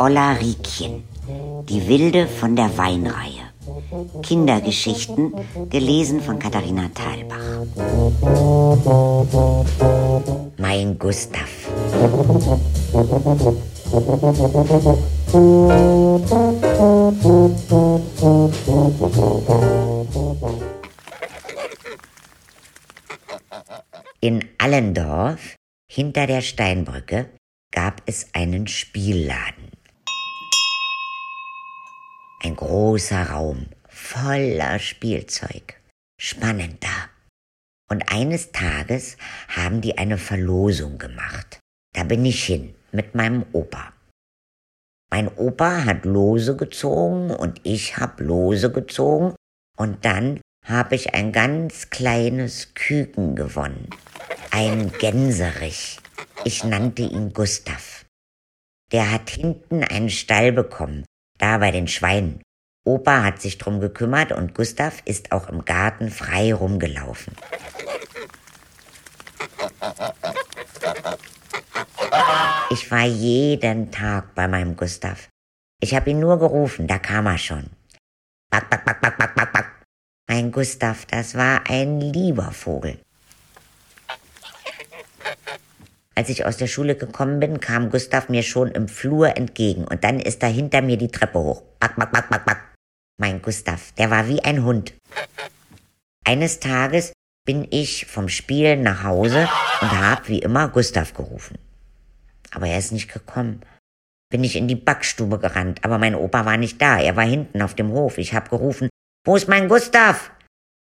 Olla Riekchen, die Wilde von der Weinreihe. Kindergeschichten, gelesen von Katharina Thalbach. Mein Gustav. In Allendorf, hinter der Steinbrücke, gab es einen Spielladen. Ein großer Raum voller Spielzeug. Spannend da. Und eines Tages haben die eine Verlosung gemacht. Da bin ich hin mit meinem Opa. Mein Opa hat Lose gezogen und ich hab Lose gezogen und dann habe ich ein ganz kleines Küken gewonnen. Ein Gänserich. Ich nannte ihn Gustav. Der hat hinten einen Stall bekommen, da bei den Schweinen. Opa hat sich drum gekümmert und Gustav ist auch im Garten frei rumgelaufen. Ich war jeden Tag bei meinem Gustav. Ich habe ihn nur gerufen, da kam er schon. Back, back, back, back, back, back, back. Mein Gustav, das war ein lieber Vogel. Als ich aus der Schule gekommen bin, kam Gustav mir schon im Flur entgegen und dann ist er hinter mir die Treppe hoch. Back, back, back, back, back. Mein Gustav, der war wie ein Hund. Eines Tages bin ich vom Spielen nach Hause und hab wie immer Gustav gerufen. Aber er ist nicht gekommen. Bin ich in die Backstube gerannt, aber mein Opa war nicht da. Er war hinten auf dem Hof. Ich hab gerufen, wo ist mein Gustav?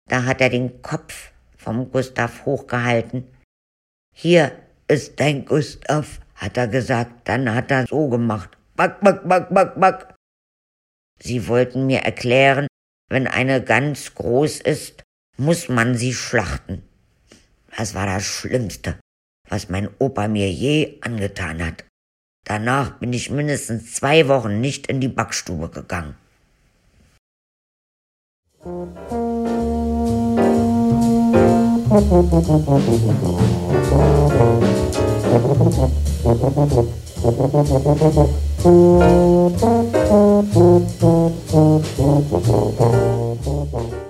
Da hat er den Kopf vom Gustav hochgehalten. Hier, ist dein Gustav, hat er gesagt. Dann hat er so gemacht. Back, back, back, back, back. Sie wollten mir erklären, wenn eine Gans groß ist, muss man sie schlachten. Das war das Schlimmste, was mein Opa mir je angetan hat. Danach bin ich mindestens zwei Wochen nicht in die Backstube gegangen. Musik Thank you.